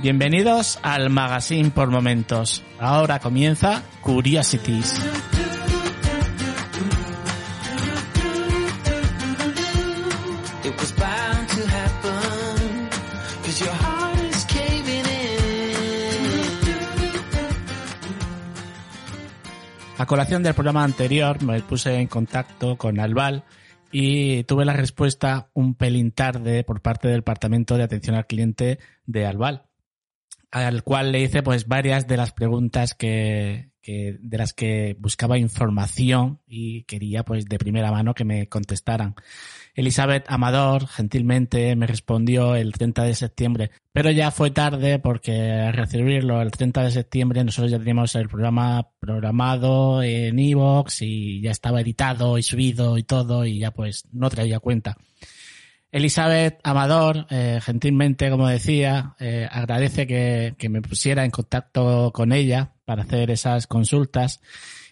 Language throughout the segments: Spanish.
Bienvenidos al Magazine por Momentos. Ahora comienza Curiosities. A colación del programa anterior me puse en contacto con Albal y tuve la respuesta un pelín tarde por parte del Departamento de Atención al Cliente de Albal, al cual le hice pues varias de las preguntas que, que- de las que buscaba información y quería pues de primera mano que me contestaran. Elizabeth Amador gentilmente me respondió el 30 de septiembre, pero ya fue tarde porque al recibirlo el 30 de septiembre nosotros ya teníamos el programa programado en Evox y ya estaba editado y subido y todo y ya pues no traía cuenta. Elizabeth Amador, eh, gentilmente, como decía, eh, agradece que, que me pusiera en contacto con ella para hacer esas consultas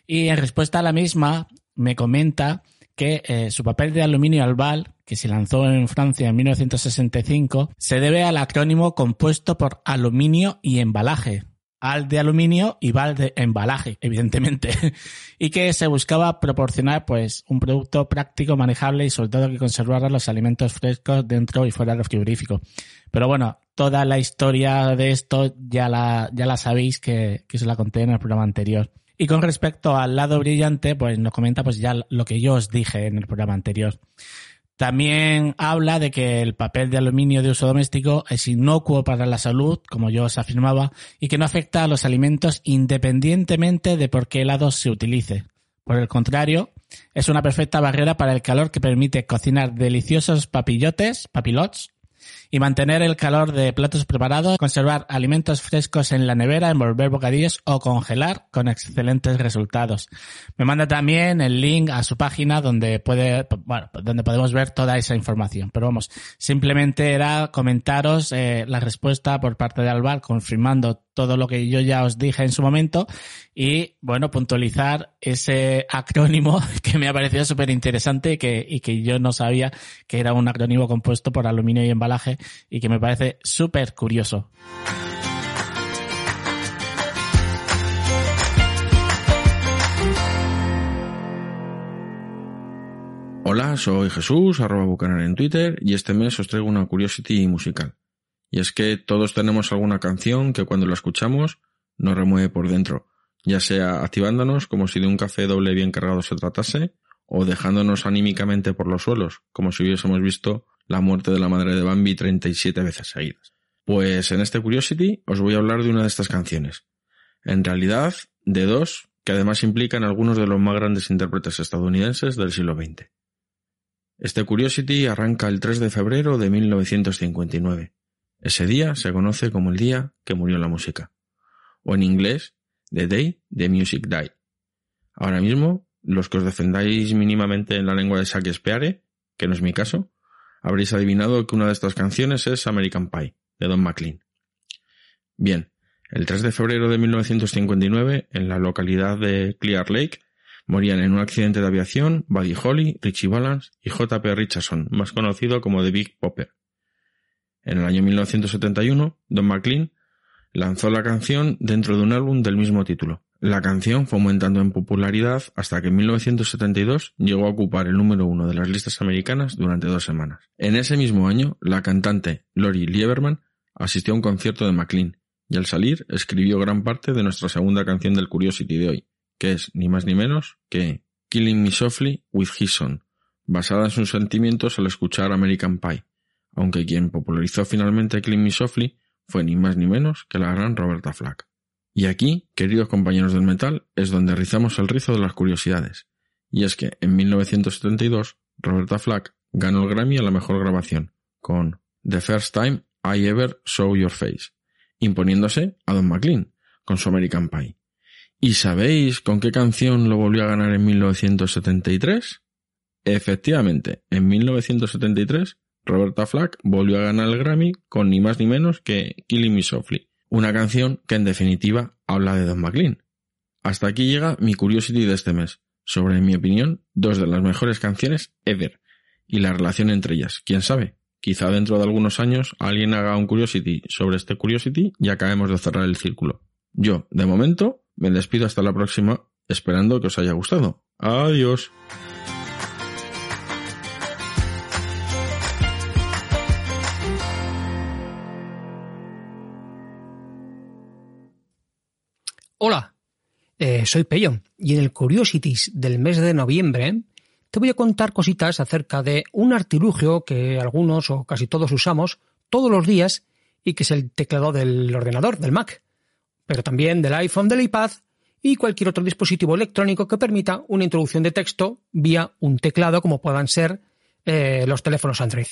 y en respuesta a la misma me comenta que eh, su papel de aluminio albal, que se lanzó en Francia en 1965, se debe al acrónimo compuesto por aluminio y embalaje. Al de aluminio y val de embalaje, evidentemente. y que se buscaba proporcionar pues un producto práctico, manejable y sobre todo que conservara los alimentos frescos dentro y fuera del frigorífico. Pero bueno, toda la historia de esto ya la, ya la sabéis que, que os la conté en el programa anterior. Y con respecto al lado brillante, pues nos comenta pues ya lo que yo os dije en el programa anterior. También habla de que el papel de aluminio de uso doméstico es inocuo para la salud, como yo os afirmaba, y que no afecta a los alimentos independientemente de por qué lado se utilice. Por el contrario, es una perfecta barrera para el calor que permite cocinar deliciosos papillotes, papilots, y mantener el calor de platos preparados, conservar alimentos frescos en la nevera, envolver bocadillos o congelar con excelentes resultados. Me manda también el link a su página donde puede, bueno, donde podemos ver toda esa información. Pero vamos, simplemente era comentaros eh, la respuesta por parte de Alvar confirmando todo lo que yo ya os dije en su momento y bueno, puntualizar ese acrónimo que me ha parecido súper interesante y que, y que yo no sabía que era un acrónimo compuesto por aluminio y embalaje y que me parece súper curioso. Hola, soy Jesús, arroba Bucanar en Twitter, y este mes os traigo una curiosity musical. Y es que todos tenemos alguna canción que cuando la escuchamos nos remueve por dentro, ya sea activándonos como si de un café doble bien cargado se tratase, o dejándonos anímicamente por los suelos, como si hubiésemos visto la muerte de la madre de Bambi 37 veces seguidas. Pues en este Curiosity os voy a hablar de una de estas canciones. En realidad, de dos, que además implican algunos de los más grandes intérpretes estadounidenses del siglo XX. Este Curiosity arranca el 3 de febrero de 1959. Ese día se conoce como el día que murió la música. O en inglés, The Day the Music Died. Ahora mismo, los que os defendáis mínimamente en la lengua de Shakespeare, que no es mi caso, habréis adivinado que una de estas canciones es American Pie, de Don McLean. Bien, el 3 de febrero de 1959, en la localidad de Clear Lake, morían en un accidente de aviación Buddy Holly, Richie Valens y J.P. Richardson, más conocido como The Big Popper. En el año 1971, Don McLean lanzó la canción dentro de un álbum del mismo título. La canción fue aumentando en popularidad hasta que en 1972 llegó a ocupar el número uno de las listas americanas durante dos semanas. En ese mismo año, la cantante Lori Lieberman asistió a un concierto de McLean y al salir escribió gran parte de nuestra segunda canción del Curiosity de hoy, que es ni más ni menos que Killing Me Softly with His Son, basada en sus sentimientos al escuchar American Pie, aunque quien popularizó finalmente Killing Me Softly fue ni más ni menos que la gran Roberta Flack. Y aquí, queridos compañeros del metal, es donde rizamos el rizo de las curiosidades. Y es que en 1972, Roberta Flack ganó el Grammy a la mejor grabación, con The First Time I Ever Saw Your Face, imponiéndose a Don McLean con su American Pie. ¿Y sabéis con qué canción lo volvió a ganar en 1973? Efectivamente, en 1973, Roberta Flack volvió a ganar el Grammy con ni más ni menos que Killing Me Softly, una canción que en definitiva habla de Don McLean. Hasta aquí llega mi Curiosity de este mes, sobre, en mi opinión, dos de las mejores canciones ever, y la relación entre ellas. ¿Quién sabe? Quizá dentro de algunos años alguien haga un Curiosity sobre este Curiosity y acabemos de cerrar el círculo. Yo, de momento, me despido hasta la próxima, esperando que os haya gustado. Adiós. Soy Peyo y en el Curiosities del mes de noviembre te voy a contar cositas acerca de un artilugio que algunos o casi todos usamos todos los días y que es el teclado del ordenador, del Mac, pero también del iPhone, del iPad y cualquier otro dispositivo electrónico que permita una introducción de texto vía un teclado como puedan ser eh, los teléfonos Android.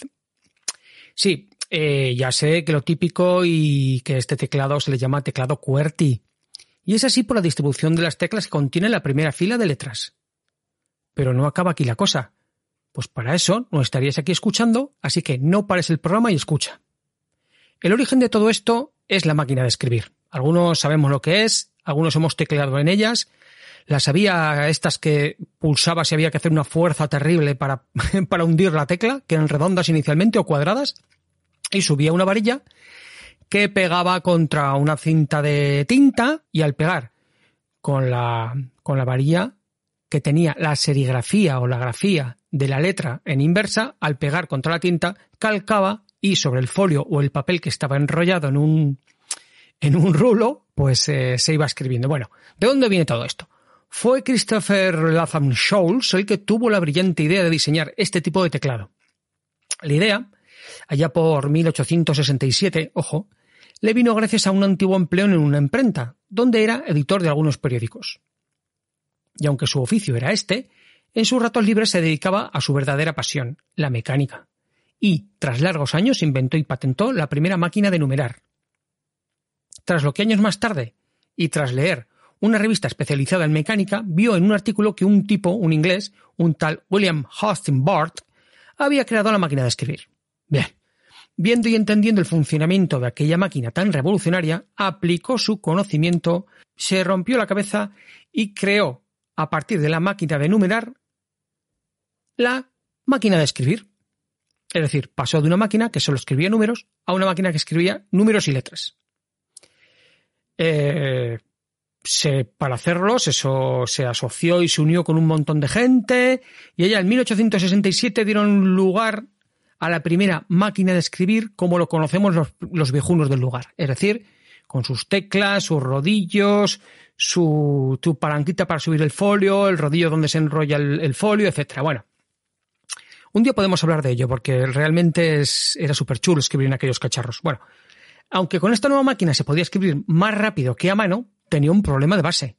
Sí, eh, ya sé que lo típico y que este teclado se le llama teclado QWERTY y es así por la distribución de las teclas que contiene la primera fila de letras. Pero no acaba aquí la cosa. Pues para eso no estarías aquí escuchando, así que no pares el programa y escucha. El origen de todo esto es la máquina de escribir. Algunos sabemos lo que es, algunos hemos tecleado en ellas. Las había estas que pulsabas y había que hacer una fuerza terrible para, para hundir la tecla, que eran redondas inicialmente o cuadradas, y subía una varilla que pegaba contra una cinta de tinta y al pegar con la, con la varilla que tenía la serigrafía o la grafía de la letra en inversa, al pegar contra la tinta, calcaba y sobre el folio o el papel que estaba enrollado en un, en un rulo, pues eh, se iba escribiendo. Bueno, ¿de dónde viene todo esto? Fue Christopher Latham Scholes el que tuvo la brillante idea de diseñar este tipo de teclado. La idea allá por 1867, ojo, le vino gracias a un antiguo empleo en una imprenta, donde era editor de algunos periódicos. Y aunque su oficio era este, en sus ratos libres se dedicaba a su verdadera pasión, la mecánica. Y, tras largos años, inventó y patentó la primera máquina de numerar. Tras lo que años más tarde, y tras leer una revista especializada en mecánica, vio en un artículo que un tipo, un inglés, un tal William Hostin Bart, había creado la máquina de escribir. Bien. Viendo y entendiendo el funcionamiento de aquella máquina tan revolucionaria, aplicó su conocimiento, se rompió la cabeza y creó, a partir de la máquina de numerar, la máquina de escribir. Es decir, pasó de una máquina que solo escribía números a una máquina que escribía números y letras. Eh, se, para hacerlos, eso se asoció y se unió con un montón de gente, y allá en 1867 dieron lugar a la primera máquina de escribir como lo conocemos los, los viejunos del lugar. Es decir, con sus teclas, sus rodillos, su, tu palanquita para subir el folio, el rodillo donde se enrolla el, folio, etcétera. Bueno, un día podemos hablar de ello porque realmente es, era súper chulo escribir en aquellos cacharros. Bueno, aunque con esta nueva máquina se podía escribir más rápido que a mano, tenía un problema de base.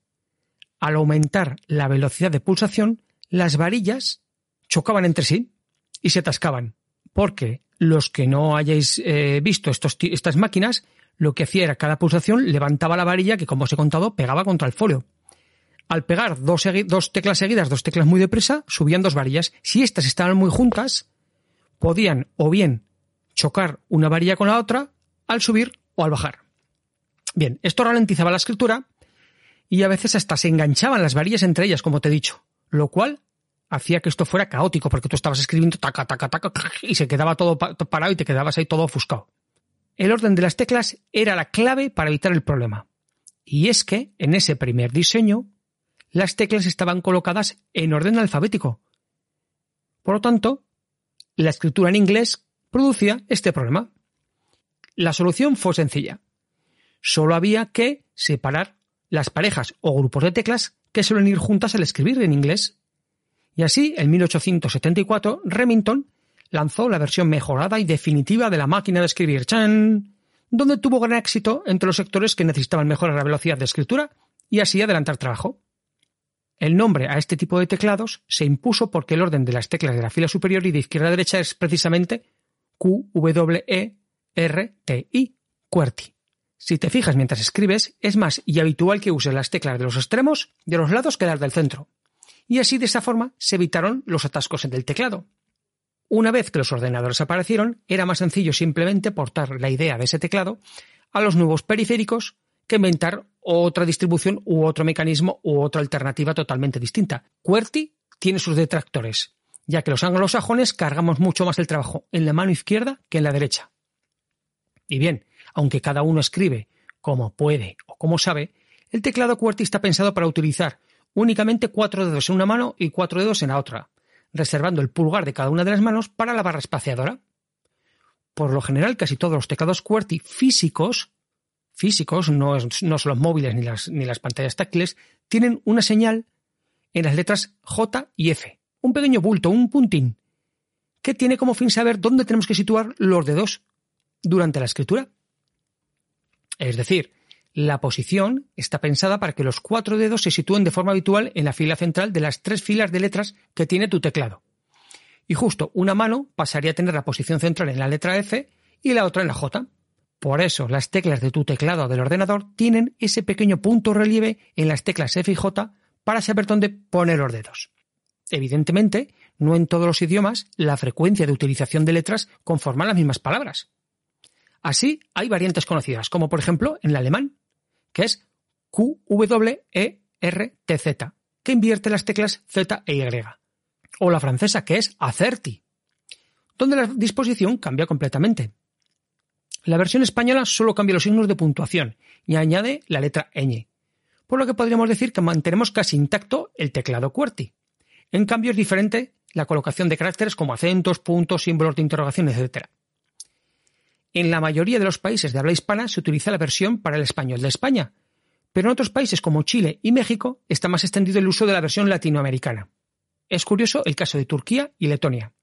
Al aumentar la velocidad de pulsación, las varillas chocaban entre sí y se atascaban porque los que no hayáis eh, visto estas máquinas, lo que hacía era cada pulsación levantaba la varilla que, como os he contado, pegaba contra el folio. Al pegar dos, dos teclas seguidas, dos teclas muy deprisa, subían dos varillas. Si estas estaban muy juntas, podían o bien chocar una varilla con la otra al subir o al bajar. Bien, esto ralentizaba la escritura y a veces hasta se enganchaban las varillas entre ellas, como te he dicho, lo cual hacía que esto fuera caótico, porque tú estabas escribiendo taca, taca, taca, y se quedaba todo parado y te quedabas ahí todo ofuscado. El orden de las teclas era la clave para evitar el problema. Y es que, en ese primer diseño, las teclas estaban colocadas en orden alfabético. Por lo tanto, la escritura en inglés producía este problema. La solución fue sencilla. Solo había que separar las parejas o grupos de teclas que suelen ir juntas al escribir en inglés Y así, en 1874, Remington lanzó la versión mejorada y definitiva de la máquina de escribir Chan, donde tuvo gran éxito entre los sectores que necesitaban mejorar la velocidad de escritura y así adelantar trabajo. El nombre a este tipo de teclados se impuso porque el orden de las teclas de la fila superior y de izquierda a derecha es precisamente Q, W, E, R, T, I, QWERTY. Si te fijas mientras escribes, es más y habitual que uses las teclas de los extremos de los lados que las del centro. Y así de esa forma se evitaron los atascos en el teclado. Una vez que los ordenadores aparecieron, era más sencillo simplemente portar la idea de ese teclado a los nuevos periféricos que inventar otra distribución u otro mecanismo u otra alternativa totalmente distinta. QWERTY tiene sus detractores, ya que los anglosajones cargamos mucho más el trabajo en la mano izquierda que en la derecha. Y bien, aunque cada uno escribe como puede o como sabe, el teclado QWERTY está pensado para utilizar únicamente cuatro dedos en una mano y cuatro dedos en la otra, reservando el pulgar de cada una de las manos para la barra espaciadora. Por lo general, casi todos los teclados QWERTY físicos, físicos, no, no son los móviles ni las, ni las pantallas táctiles, tienen una señal en las letras J y F, un pequeño bulto, un puntín, que tiene como fin saber dónde tenemos que situar los dedos durante la escritura. Es decir, la posición está pensada para que los cuatro dedos se sitúen de forma habitual en la fila central de las tres filas de letras que tiene tu teclado. Y justo una mano pasaría a tener la posición central en la letra F y la otra en la J. Por eso las teclas de tu teclado del ordenador tienen ese pequeño punto relieve en las teclas F y J para saber dónde poner los dedos. Evidentemente, no en todos los idiomas la frecuencia de utilización de letras conforma las mismas palabras. Así, hay variantes conocidas, como por ejemplo en el alemán, que es QWERTZ, que invierte las teclas Z e Y. O la francesa, que es ACERTI, donde la disposición cambia completamente. La versión española solo cambia los signos de puntuación y añade la letra ñ, por lo que podríamos decir que mantenemos casi intacto el teclado QWERTY. En cambio es diferente la colocación de caracteres como acentos, puntos, símbolos de interrogación, etc. En la mayoría de los países de habla hispana se utiliza la versión para el español de España, pero en otros países como Chile y México está más extendido el uso de la versión latinoamericana. Es curioso el caso de Turquía y Letonia.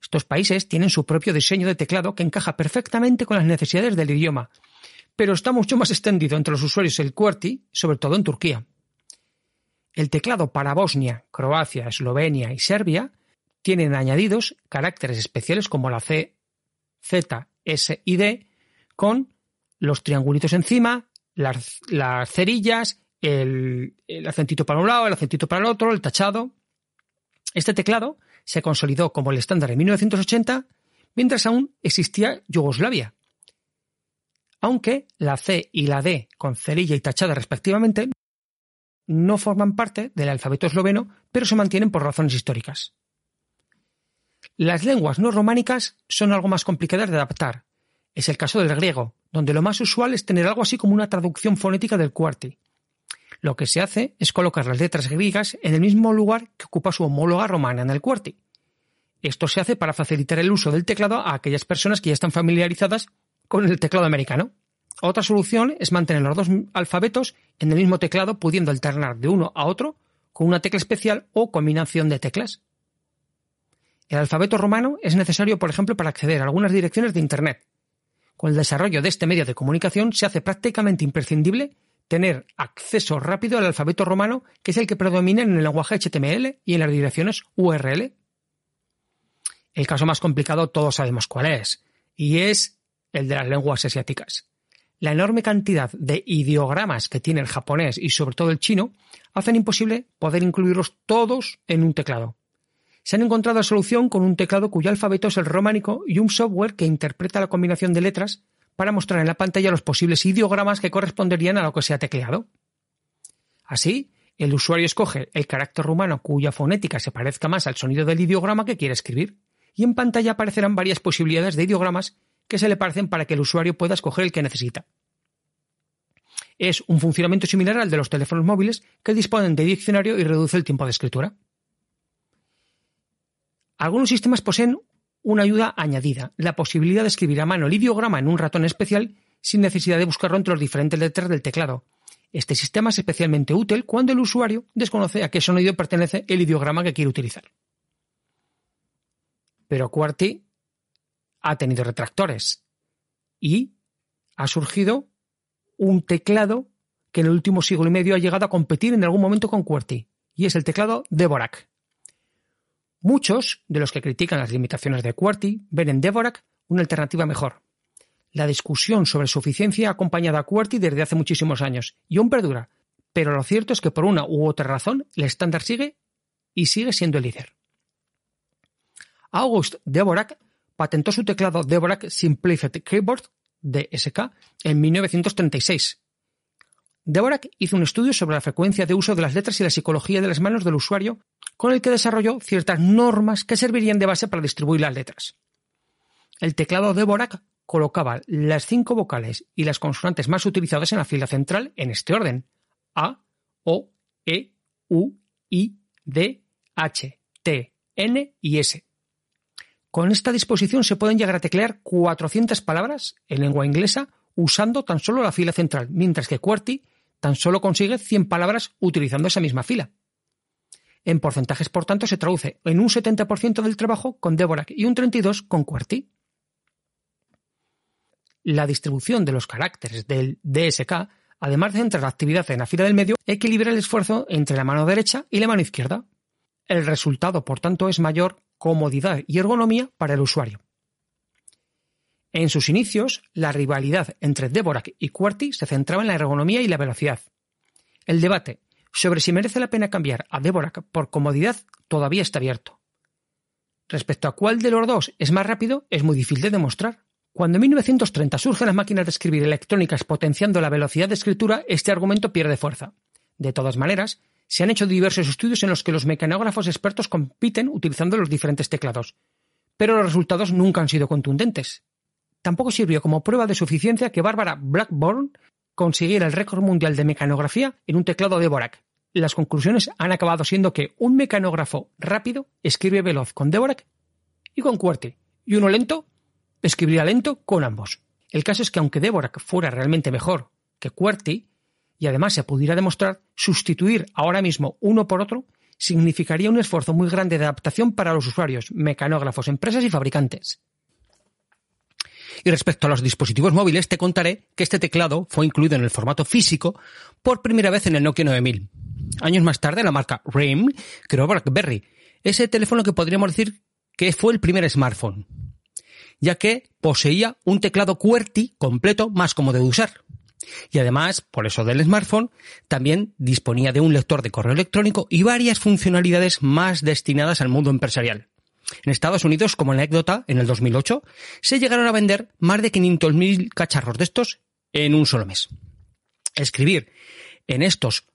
Estos países tienen su propio diseño de teclado que encaja perfectamente con las necesidades del idioma, pero está mucho más extendido entre los usuarios el QWERTY, sobre todo en Turquía. El teclado para Bosnia, Croacia, Eslovenia y Serbia tienen añadidos caracteres especiales como la C, Z S y D con los triangulitos encima, las, cerillas, el, el acentito para un lado, el acentito para el otro, el tachado. Este teclado se consolidó como el estándar en 1980 mientras aún existía Yugoslavia. Aunque la C y la D con cerilla y tachada respectivamente no forman parte del alfabeto esloveno, pero se mantienen por razones históricas. Las lenguas no románicas son algo más complicadas de adaptar. Es el caso del griego, donde lo más usual es tener algo así como una traducción fonética del QWERTY. Lo que se hace es colocar las letras griegas en el mismo lugar que ocupa su homóloga romana en el QWERTY. Esto se hace para facilitar el uso del teclado a aquellas personas que ya están familiarizadas con el teclado americano. Otra solución es mantener los dos alfabetos en el mismo teclado, pudiendo alternar de uno a otro con una tecla especial o combinación de teclas. El alfabeto romano es necesario, por ejemplo, para acceder a algunas direcciones de Internet. Con el desarrollo de este medio de comunicación se hace prácticamente imprescindible tener acceso rápido al alfabeto romano, que es el que predomina en el lenguaje HTML y en las direcciones URL. El caso más complicado todos sabemos cuál es, y es el de las lenguas asiáticas. La enorme cantidad de ideogramas que tiene el japonés y sobre todo el chino hacen imposible poder incluirlos todos en un teclado se han encontrado solución con un teclado cuyo alfabeto es el románico y un software que interpreta la combinación de letras para mostrar en la pantalla los posibles ideogramas que corresponderían a lo que se ha tecleado. Así, el usuario escoge el carácter rumano cuya fonética se parezca más al sonido del ideograma que quiere escribir, y en pantalla aparecerán varias posibilidades de ideogramas que se le parecen para que el usuario pueda escoger el que necesita. Es un funcionamiento similar al de los teléfonos móviles que disponen de diccionario y reduce el tiempo de escritura. Algunos sistemas poseen una ayuda añadida, la posibilidad de escribir a mano el ideograma en un ratón especial sin necesidad de buscarlo entre los diferentes letras del teclado. Este sistema es especialmente útil cuando el usuario desconoce a qué sonido pertenece el ideograma que quiere utilizar. Pero QWERTY ha tenido retractores y ha surgido un teclado que en el último siglo y medio ha llegado a competir en algún momento con QWERTY, y es el teclado Dvorak. Muchos de los que critican las limitaciones de QWERTY ven en Dvorak una alternativa mejor. La discusión sobre su eficiencia ha acompañado a QWERTY desde hace muchísimos años y aún perdura, pero lo cierto es que por una u otra razón el estándar sigue y sigue siendo el líder. August Dvorak patentó su teclado Dvorak Simplified Keyboard DSK en 1936. Dvorak hizo un estudio sobre la frecuencia de uso de las letras y la psicología de las manos del usuario, con el que desarrolló ciertas normas que servirían de base para distribuir las letras. El teclado Dvorak colocaba las cinco vocales y las consonantes más utilizadas en la fila central en este orden: A, O, E, U, I, D, H, T, N y S. Con esta disposición se pueden llegar a teclear 400 palabras en lengua inglesa usando tan solo la fila central, mientras que QWERTY tan solo consigue 100 palabras utilizando esa misma fila. En porcentajes, por tanto, se traduce en un 70% del trabajo con Dvorak y un 32% con QWERTY. La distribución de los caracteres del DSK, además de centrar la actividad en la fila del medio, equilibra el esfuerzo entre la mano derecha y la mano izquierda. El resultado, por tanto, es mayor comodidad y ergonomía para el usuario. En sus inicios, la rivalidad entre Dvorak y QWERTY se centraba en la ergonomía y la velocidad. El debate sobre si merece la pena cambiar a Dvorak por comodidad todavía está abierto. Respecto a cuál de los dos es más rápido, es muy difícil de demostrar. Cuando en 1930 surgen las máquinas de escribir electrónicas potenciando la velocidad de escritura, este argumento pierde fuerza. De todas maneras, se han hecho diversos estudios en los que los mecanógrafos expertos compiten utilizando los diferentes teclados, pero los resultados nunca han sido contundentes. Tampoco sirvió como prueba de suficiencia que Bárbara Blackburn consiguiera el récord mundial de mecanografía en un teclado de Dvorak. Las conclusiones han acabado siendo que un mecanógrafo rápido escribe veloz con Dvorak y con QWERTY, y uno lento escribiría lento con ambos. El caso es que aunque Dvorak fuera realmente mejor que QWERTY, y además se pudiera demostrar, sustituir ahora mismo uno por otro significaría un esfuerzo muy grande de adaptación para los usuarios, mecanógrafos, empresas y fabricantes. Y respecto a los dispositivos móviles, te contaré que este teclado fue incluido en el formato físico por primera vez en el Nokia 9000. Años más tarde, la marca RIM creó BlackBerry, ese teléfono que podríamos decir que fue el primer smartphone, ya que poseía un teclado QWERTY completo más cómodo de usar. Y además, por eso del smartphone, también disponía de un lector de correo electrónico y varias funcionalidades más destinadas al mundo empresarial. En Estados Unidos, como anécdota, en el 2008, se llegaron a vender más de 500.000 cacharros de estos en un solo mes. Escribir en estos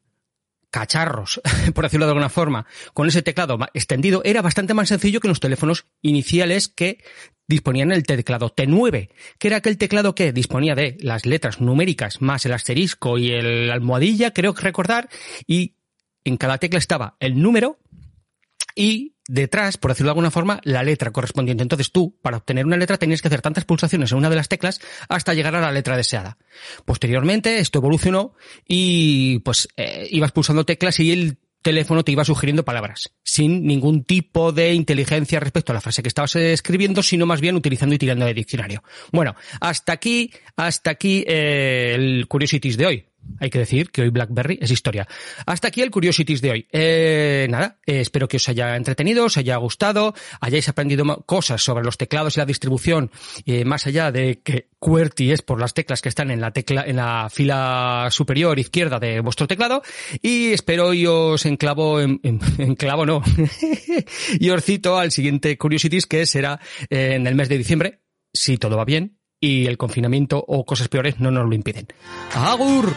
cacharros, por decirlo de alguna forma, con ese teclado extendido, era bastante más sencillo que los teléfonos iniciales que disponían el teclado T9, que era aquel teclado que disponía de las letras numéricas más el asterisco y el almohadilla, creo recordar, y en cada tecla estaba el número y detrás, por decirlo de alguna forma, la letra correspondiente. Entonces tú, para obtener una letra, tenías que hacer tantas pulsaciones en una de las teclas hasta llegar a la letra deseada. Posteriormente, esto evolucionó y pues eh, ibas pulsando teclas y el teléfono te iba sugiriendo palabras, sin ningún tipo de inteligencia respecto a la frase que estabas escribiendo, sino más bien utilizando y tirando de diccionario. Bueno, hasta aquí, hasta aquí eh, el Curiosities de hoy. Hay que decir que hoy BlackBerry es historia. Hasta aquí el Curiosities de hoy. Eh, nada, eh, espero que os haya entretenido, os haya gustado, hayáis aprendido cosas sobre los teclados y la distribución, eh, más allá de que QWERTY es por las teclas que están en la tecla, en la fila superior izquierda de vuestro teclado. Y espero y os enclavo, en, en, enclavo no, y os cito al siguiente Curiosities que será eh, en el mes de diciembre, si todo va bien, y el confinamiento o cosas peores no nos lo impiden. ¡Agur!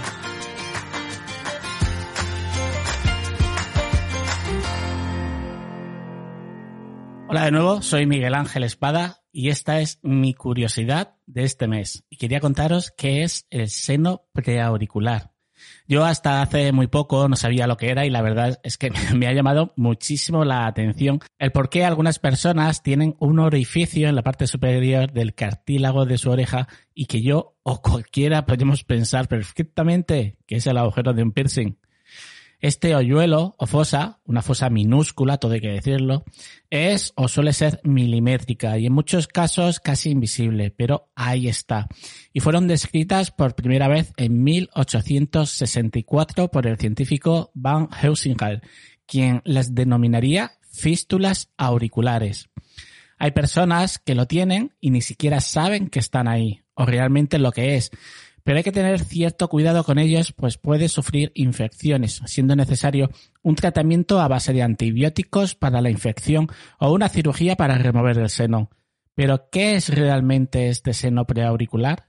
Hola de nuevo, soy Miguel Ángel Espada y esta es mi curiosidad de este mes. Y quería contaros qué es el seno preauricular. Yo hasta hace muy poco no sabía lo que era y la verdad es que me ha llamado muchísimo la atención el por qué algunas personas tienen un orificio en la parte superior del cartílago de su oreja y que yo o cualquiera podemos pensar perfectamente que es el agujero de un piercing. Este hoyuelo o fosa, una fosa minúscula, todo hay que decirlo, es o suele ser milimétrica y en muchos casos casi invisible, pero ahí está. Y fueron descritas por primera vez en 1864 por el científico Van Heusinger, quien las denominaría fístulas auriculares. Hay personas que lo tienen y ni siquiera saben que están ahí, o realmente lo que es, pero hay que tener cierto cuidado con ellos, pues puede sufrir infecciones, siendo necesario un tratamiento a base de antibióticos para la infección o una cirugía para remover el seno. Pero, ¿qué es realmente este seno preauricular?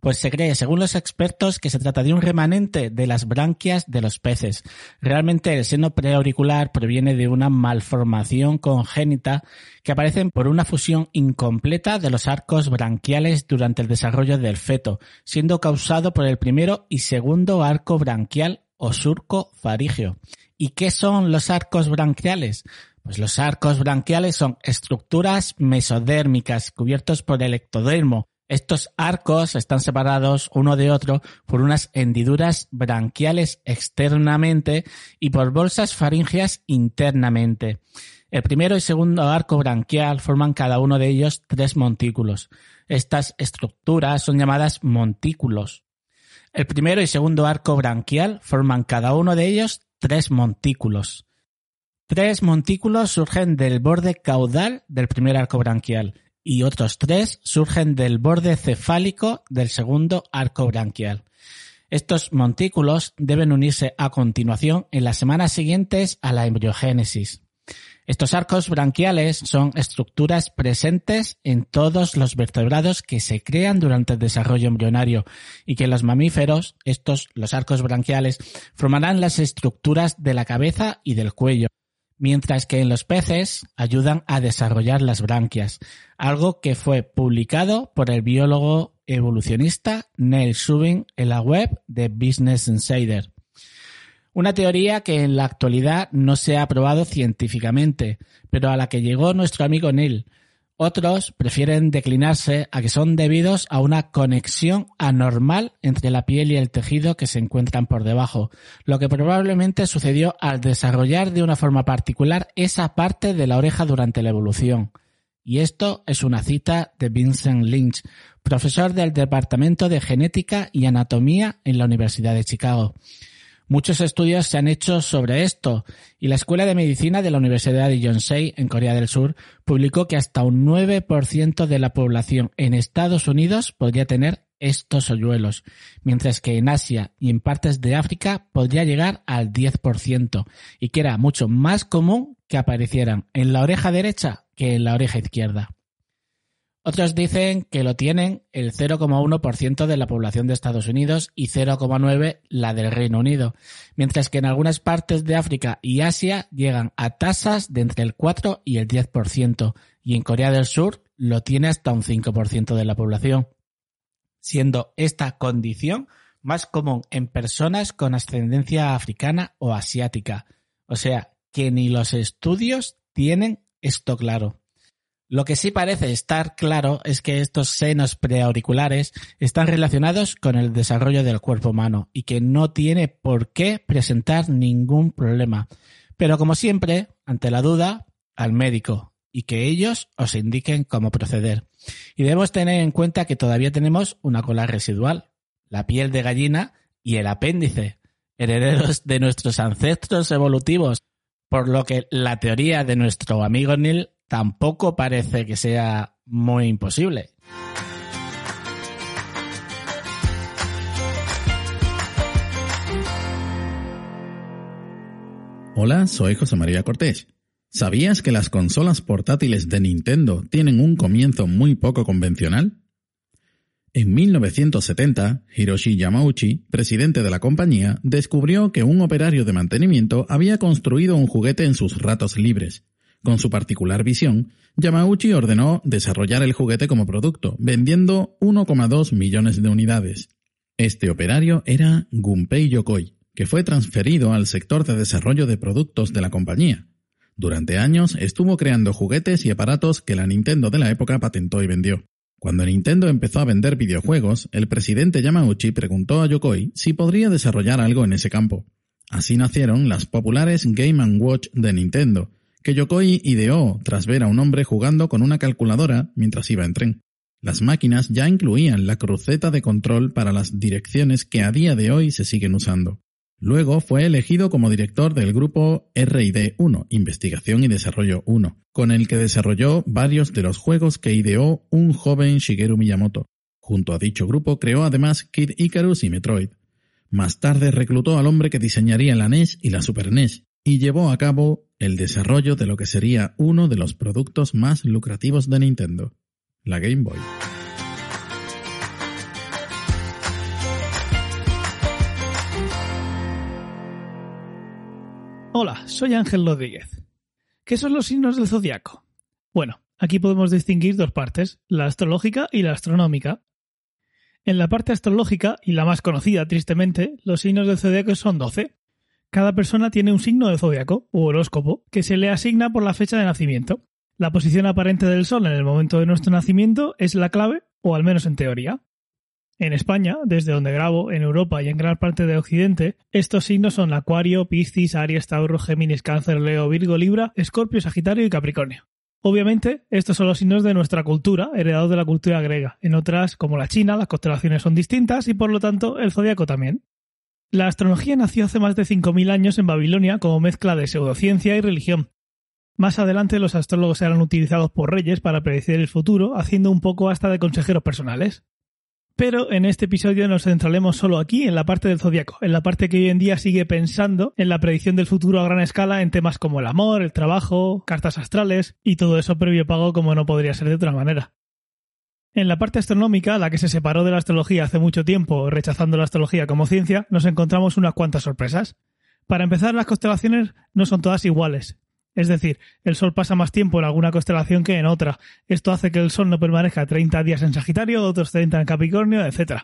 Pues se cree, según los expertos, que se trata de un remanente de las branquias de los peces. Realmente el seno preauricular proviene de una malformación congénita que aparece por una fusión incompleta de los arcos branquiales durante el desarrollo del feto, siendo causado por el primero y segundo arco branquial o surco farígeo. ¿Y qué son los arcos branquiales? Pues los arcos branquiales son estructuras mesodérmicas cubiertos por el ectodermo, estos arcos están separados uno de otro por unas hendiduras branquiales externamente y por bolsas faringeas internamente. El primero y segundo arco branquial forman cada uno de ellos tres montículos. Estas estructuras son llamadas montículos. El primero y segundo arco branquial forman cada uno de ellos tres montículos. Tres montículos surgen del borde caudal del primer arco branquial y otros tres surgen del borde cefálico del segundo arco branquial. Estos montículos deben unirse a continuación en las semanas siguientes a la embriogénesis. Estos arcos branquiales son estructuras presentes en todos los vertebrados que se crean durante el desarrollo embrionario y que los mamíferos, estos, los arcos branquiales, formarán las estructuras de la cabeza y del cuello, mientras que en los peces ayudan a desarrollar las branquias, algo que fue publicado por el biólogo evolucionista Neil Subin en la web de Business Insider. Una teoría que en la actualidad no se ha probado científicamente, pero a la que llegó nuestro amigo Neil, otros prefieren declinarse a que son debidos a una conexión anormal entre la piel y el tejido que se encuentran por debajo, lo que probablemente sucedió al desarrollar de una forma particular esa parte de la oreja durante la evolución. Y esto es una cita de Vincent Lynch, profesor del Departamento de Genética y Anatomía en la Universidad de Chicago. Muchos estudios se han hecho sobre esto y la Escuela de Medicina de la Universidad de Yonsei en Corea del Sur publicó que hasta un 9% de la población en Estados Unidos podría tener estos hoyuelos, mientras que en Asia y en partes de África podría llegar al 10% y que era mucho más común que aparecieran en la oreja derecha que en la oreja izquierda. Otros dicen que lo tienen el 0,1% de la población de Estados Unidos y 0,9% la del Reino Unido, mientras que en algunas partes de África y Asia llegan a tasas de entre el 4 y el 10%, y en Corea del Sur lo tiene hasta un 5% de la población, siendo esta condición más común en personas con ascendencia africana o asiática. O sea, que ni los estudios tienen esto claro. Lo que sí parece estar claro es que estos senos preauriculares están relacionados con el desarrollo del cuerpo humano y que no tiene por qué presentar ningún problema. Pero como siempre, ante la duda, al médico y que ellos os indiquen cómo proceder. Y debemos tener en cuenta que todavía tenemos una cola residual, la piel de gallina y el apéndice, herederos de nuestros ancestros evolutivos, por lo que la teoría de nuestro amigo Neil tampoco parece que sea muy imposible. Hola, soy José María Cortés. ¿Sabías que las consolas portátiles de Nintendo tienen un comienzo muy poco convencional? En 1970, Hiroshi Yamauchi, presidente de la compañía, descubrió que un operario de mantenimiento había construido un juguete en sus ratos libres, con su particular visión, Yamauchi ordenó desarrollar el juguete como producto, vendiendo 1,2 millones de unidades. Este operario era Gunpei Yokoi, que fue transferido al sector de desarrollo de productos de la compañía. Durante años estuvo creando juguetes y aparatos que la Nintendo de la época patentó y vendió. Cuando Nintendo empezó a vender videojuegos, el presidente Yamauchi preguntó a Yokoi si podría desarrollar algo en ese campo. Así nacieron las populares Game Watch de Nintendo, que Yokoi ideó tras ver a un hombre jugando con una calculadora mientras iba en tren. Las máquinas ya incluían la cruceta de control para las direcciones que a día de hoy se siguen usando. Luego fue elegido como director del grupo RD 1, Investigación y Desarrollo 1, con el que desarrolló varios de los juegos que ideó un joven Shigeru Miyamoto. Junto a dicho grupo creó además Kid Icarus y Metroid. Más tarde reclutó al hombre que diseñaría la NES y la Super NES, y llevó a cabo el desarrollo de lo que sería uno de los productos más lucrativos de Nintendo, la Game Boy. Hola, soy Ángel Rodríguez. ¿Qué son los signos del zodiaco? Bueno, aquí podemos distinguir dos partes, la astrológica y la astronómica. En la parte astrológica, y la más conocida tristemente, los signos del zodiaco son 12. Cada persona tiene un signo del zodiaco, u horóscopo, que se le asigna por la fecha de nacimiento. La posición aparente del Sol en el momento de nuestro nacimiento es la clave, o al menos en teoría. En España, desde donde grabo, en Europa y en gran parte de Occidente, estos signos son Acuario, Piscis, Aries, Tauro, Géminis, Cáncer, Leo, Virgo, Libra, Escorpio, Sagitario y Capricornio. Obviamente, estos son los signos de nuestra cultura, heredados de la cultura griega. En otras, como la China, las constelaciones son distintas y por lo tanto el zodiaco también. La astrología nació hace más de 5.000 años en Babilonia como mezcla de pseudociencia y religión. Más adelante los astrólogos eran utilizados por reyes para predecir el futuro, haciendo un poco hasta de consejeros personales. Pero en este episodio nos centraremos solo aquí, en la parte del zodiaco, en la parte que hoy en día sigue pensando en la predicción del futuro a gran escala en temas como el amor, el trabajo, cartas astrales y todo eso previo pago como no podría ser de otra manera. En la parte astronómica, la que se separó de la astrología hace mucho tiempo, rechazando la astrología como ciencia, nos encontramos unas cuantas sorpresas. Para empezar, las constelaciones no son todas iguales. Es decir, el Sol pasa más tiempo en alguna constelación que en otra. Esto hace que el Sol no permanezca 30 días en Sagitario, otros 30 en Capricornio, etc.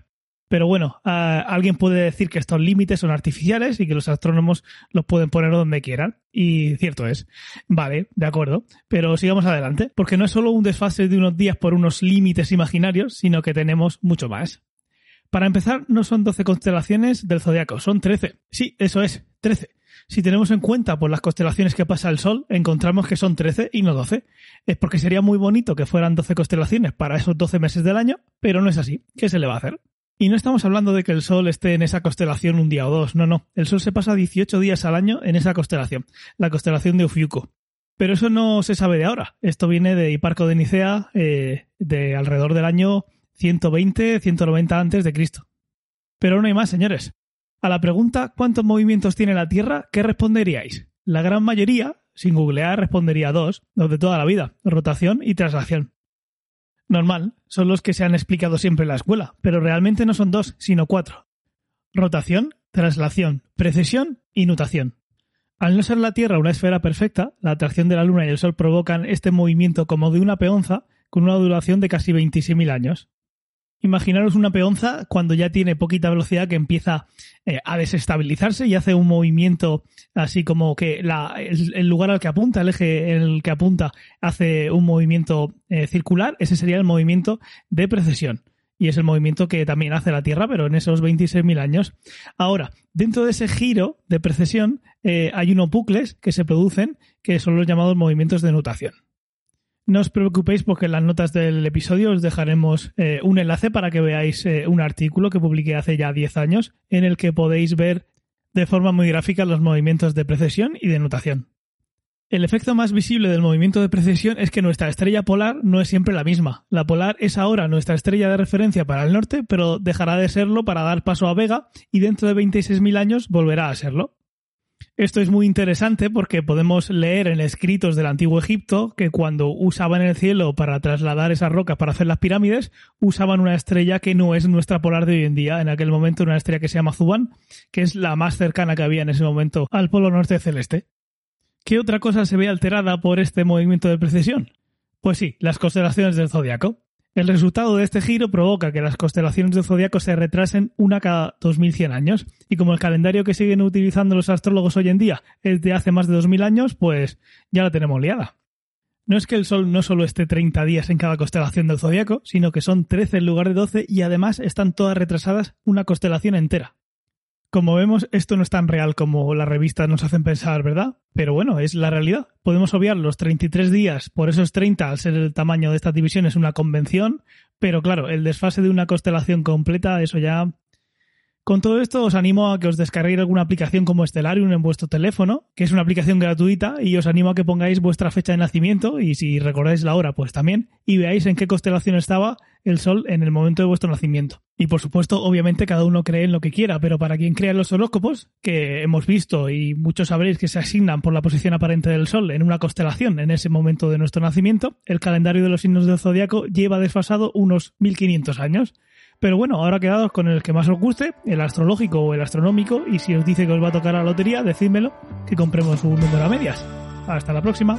Pero bueno, alguien puede decir que estos límites son artificiales y que los astrónomos los pueden poner donde quieran. Y cierto es. Vale, de acuerdo. Pero sigamos adelante, porque no es solo un desfase de unos días por unos límites imaginarios, sino que tenemos mucho más. Para empezar, no son 12 constelaciones del zodiaco, son 13. Sí, eso es, 13. Si tenemos en cuenta por las constelaciones que pasa el Sol, encontramos que son 13 y no 12. Es porque sería muy bonito que fueran 12 constelaciones para esos 12 meses del año, pero no es así. ¿Qué se le va a hacer? Y no estamos hablando de que el Sol esté en esa constelación un día o dos, no, no. El Sol se pasa 18 días al año en esa constelación, la constelación de Ofiuco. Pero eso no se sabe de ahora. Esto viene de Hiparco de Nicea eh, de alrededor del año 120, 190 antes de Cristo. Pero no hay más, señores. A la pregunta ¿cuántos movimientos tiene la Tierra? ¿qué responderíais? La gran mayoría, sin googlear, respondería dos, los de toda la vida, rotación y traslación. Normal, son los que se han explicado siempre en la escuela, pero realmente no son dos, sino cuatro. Rotación, traslación, precesión y nutación. Al no ser la Tierra una esfera perfecta, la atracción de la Luna y el Sol provocan este movimiento como de una peonza con una duración de casi 26.000 años. Imaginaros una peonza cuando ya tiene poquita velocidad que empieza eh, a desestabilizarse y hace un movimiento así como que el, lugar al que apunta, el eje en el que apunta, hace un movimiento eh, circular. Ese sería el movimiento de precesión. Y es el movimiento que también hace la Tierra, pero en esos 26.000 años. Ahora, dentro de ese giro de precesión eh, hay unos bucles que se producen que son los llamados movimientos de nutación. No os preocupéis porque en las notas del episodio os dejaremos eh, un enlace para que veáis eh, un artículo que publiqué hace ya 10 años en el que podéis ver de forma muy gráfica los movimientos de precesión y de nutación. El efecto más visible del movimiento de precesión es que nuestra estrella polar no es siempre la misma. La polar es ahora nuestra estrella de referencia para el norte, pero dejará de serlo para dar paso a Vega y dentro de 26.000 años volverá a serlo. Esto es muy interesante porque podemos leer en escritos del antiguo Egipto que cuando usaban el cielo para trasladar esas rocas para hacer las pirámides, usaban una estrella que no es nuestra polar de hoy en día. En aquel momento una estrella que se llama Zuban, que es la más cercana que había en ese momento al polo norte celeste. ¿Qué otra cosa se ve alterada por este movimiento de precesión? Pues sí, las constelaciones del zodiaco. El resultado de este giro provoca que las constelaciones del zodiaco se retrasen una cada 2100 años. Y como el calendario que siguen utilizando los astrólogos hoy en día es de hace más de 2000 años, pues ya la tenemos liada. No es que el Sol no solo esté 30 días en cada constelación del zodiaco, sino que son 13 en lugar de 12 y además están todas retrasadas una constelación entera. Como vemos, esto no es tan real como las revistas nos hacen pensar, ¿verdad? Pero bueno, es la realidad. Podemos obviar los 33 días, por esos 30, al ser el tamaño de estas divisiones una convención, pero claro, el desfase de una constelación completa, eso ya con todo esto os animo a que os descarguéis alguna aplicación como Stellarium en vuestro teléfono, que es una aplicación gratuita y os animo a que pongáis vuestra fecha de nacimiento y si recordáis la hora pues también y veáis en qué constelación estaba el Sol en el momento de vuestro nacimiento. Y por supuesto, obviamente cada uno cree en lo que quiera, pero para quien crea en los horóscopos, que hemos visto y muchos sabréis que se asignan por la posición aparente del Sol en una constelación en ese momento de nuestro nacimiento, el calendario de los signos del zodiaco lleva desfasado unos 1500 años. Pero bueno, ahora quedados con el que más os guste, el astrológico o el astronómico, y si os dice que os va a tocar la lotería, decídmelo, que compremos un número a medias. Hasta la próxima.